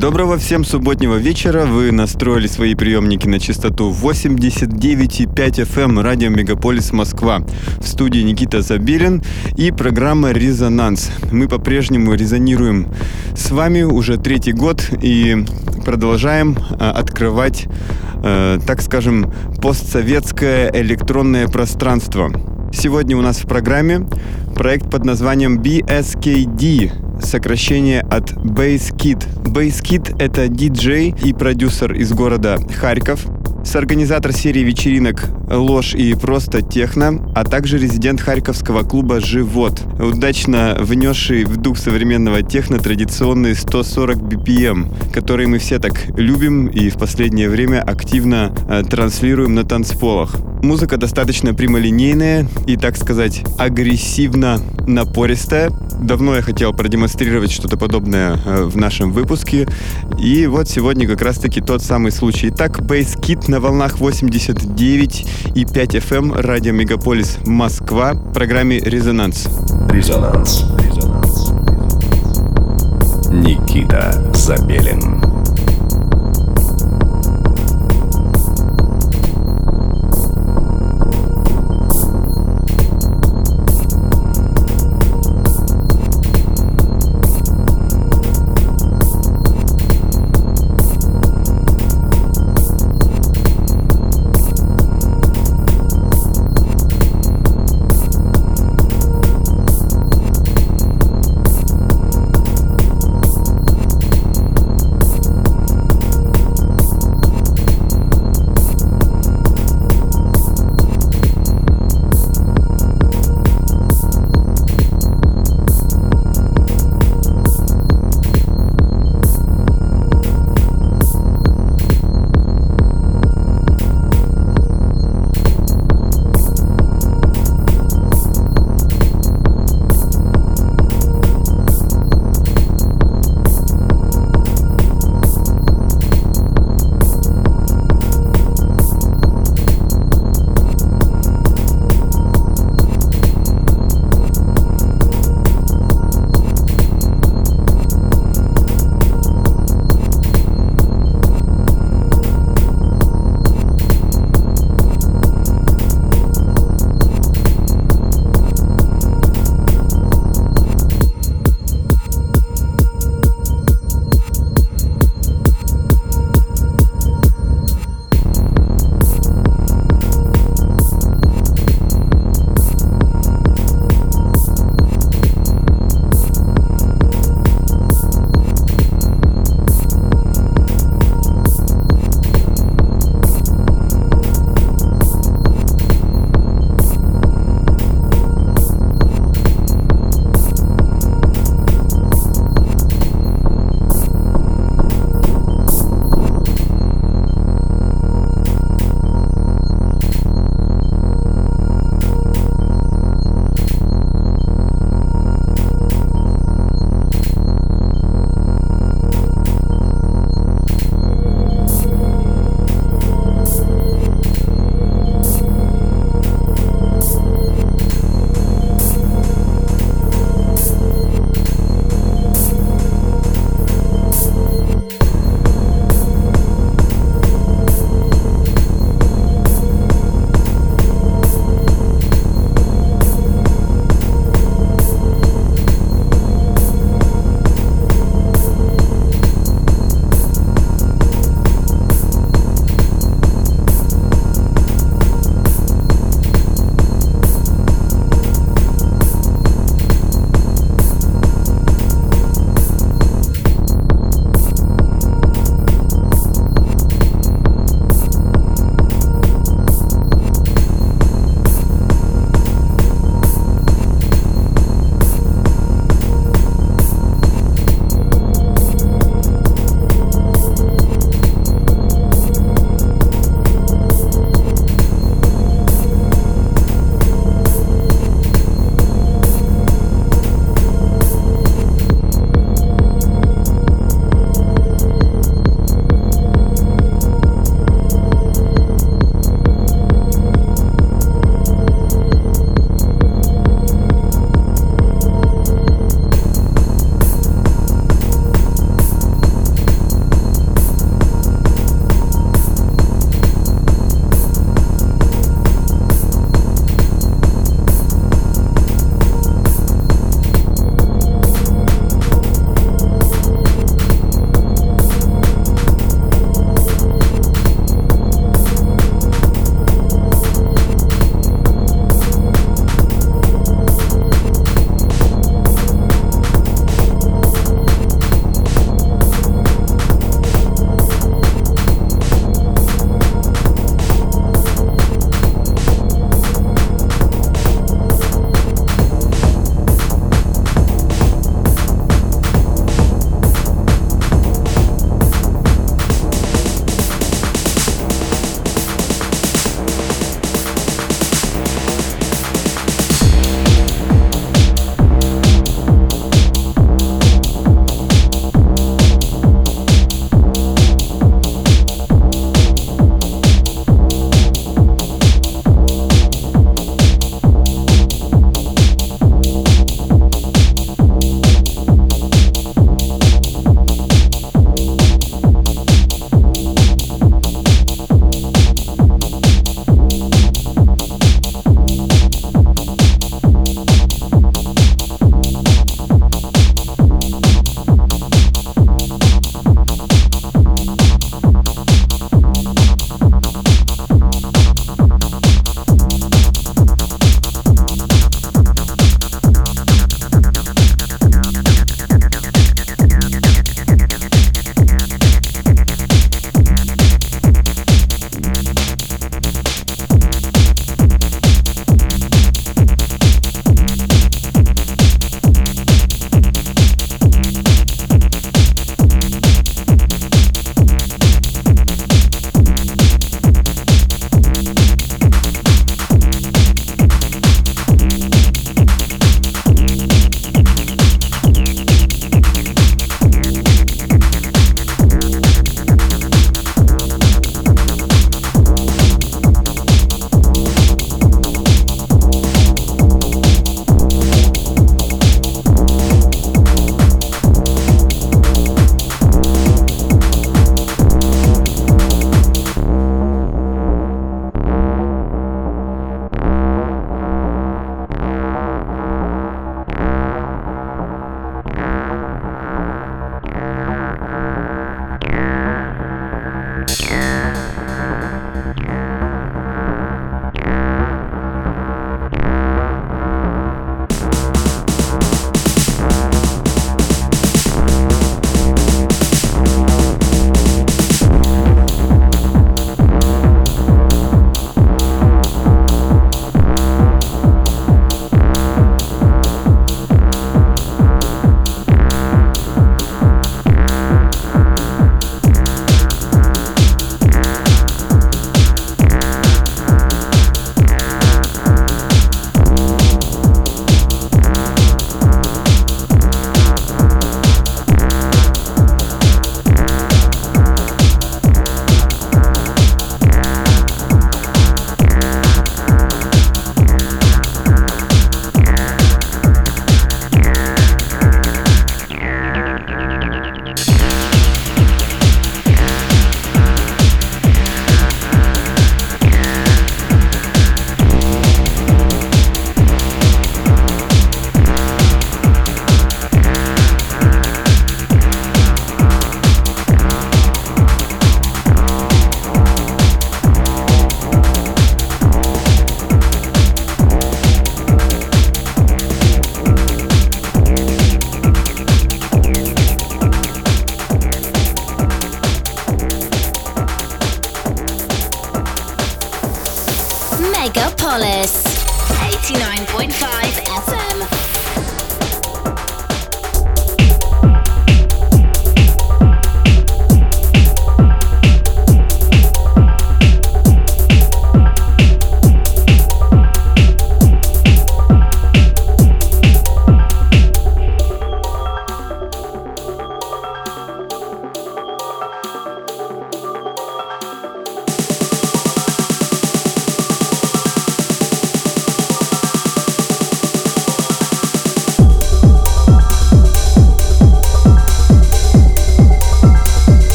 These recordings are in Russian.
Доброго всем субботнего вечера. Вы настроили свои приемники на частоту 89,5 FM эм радио Мегаполис Москва. В студии Никита Забелин и программа «Резонанс». Мы по-прежнему резонируем с вами уже третий год и продолжаем а, открывать, э, так скажем, постсоветское электронное пространство. Сегодня у нас в программе проект под названием BSKD сокращение от Bass Kid. Bass Kid — это диджей и продюсер из города Харьков, соорганизатор серии вечеринок «Ложь» и «Просто техно», а также резидент харьковского клуба «Живот», удачно внесший в дух современного техно традиционные 140 BPM, которые мы все так любим и в последнее время активно э, транслируем на танцполах. Музыка достаточно прямолинейная и, так сказать, агрессивно напористая. Давно я хотел продемонстрировать что-то подобное э, в нашем выпуске. И вот сегодня как раз-таки тот самый случай. Итак, Bass Kit на волнах 89 и 5 FM эм, радио Мегаполис Москва в программе «Резонанс». Резонанс. Резонанс. Никита Забелин.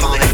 fine.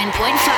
99.5.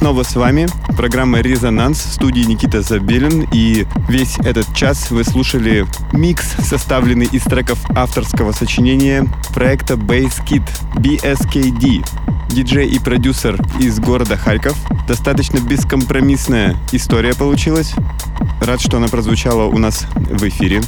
снова с вами. Программа «Резонанс» в студии Никита Забелин. И весь этот час вы слушали микс, составленный из треков авторского сочинения проекта Bass Kid BSKD. Диджей и продюсер из города Харьков. Достаточно бескомпромиссная история получилась. Рад, что она прозвучала у нас в эфире.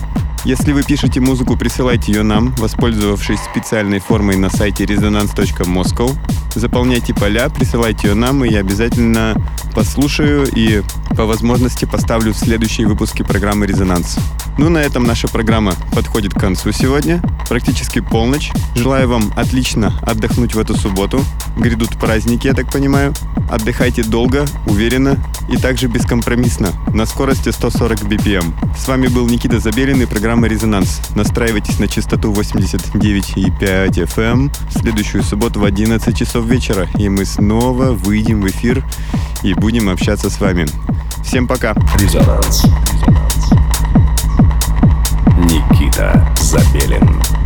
Если вы пишете музыку, присылайте ее нам, воспользовавшись специальной формой на сайте resonance.moscow. Заполняйте поля, присылайте ее нам, и я обязательно послушаю и по возможности поставлю в следующие выпуски программы «Резонанс». Ну, на этом наша программа подходит к концу сегодня. Практически полночь. Желаю вам отлично отдохнуть в эту субботу. Грядут праздники, я так понимаю. Отдыхайте долго, уверенно и также бескомпромиссно, на скорости 140 BPM. С вами был Никита Забелин и программа «Резонанс». Настраивайтесь на частоту 89,5 FM в следующую субботу в 11 часов вечера, и мы снова выйдем в эфир и будем общаться с вами. Всем пока. Резонанс. Никита Забелин.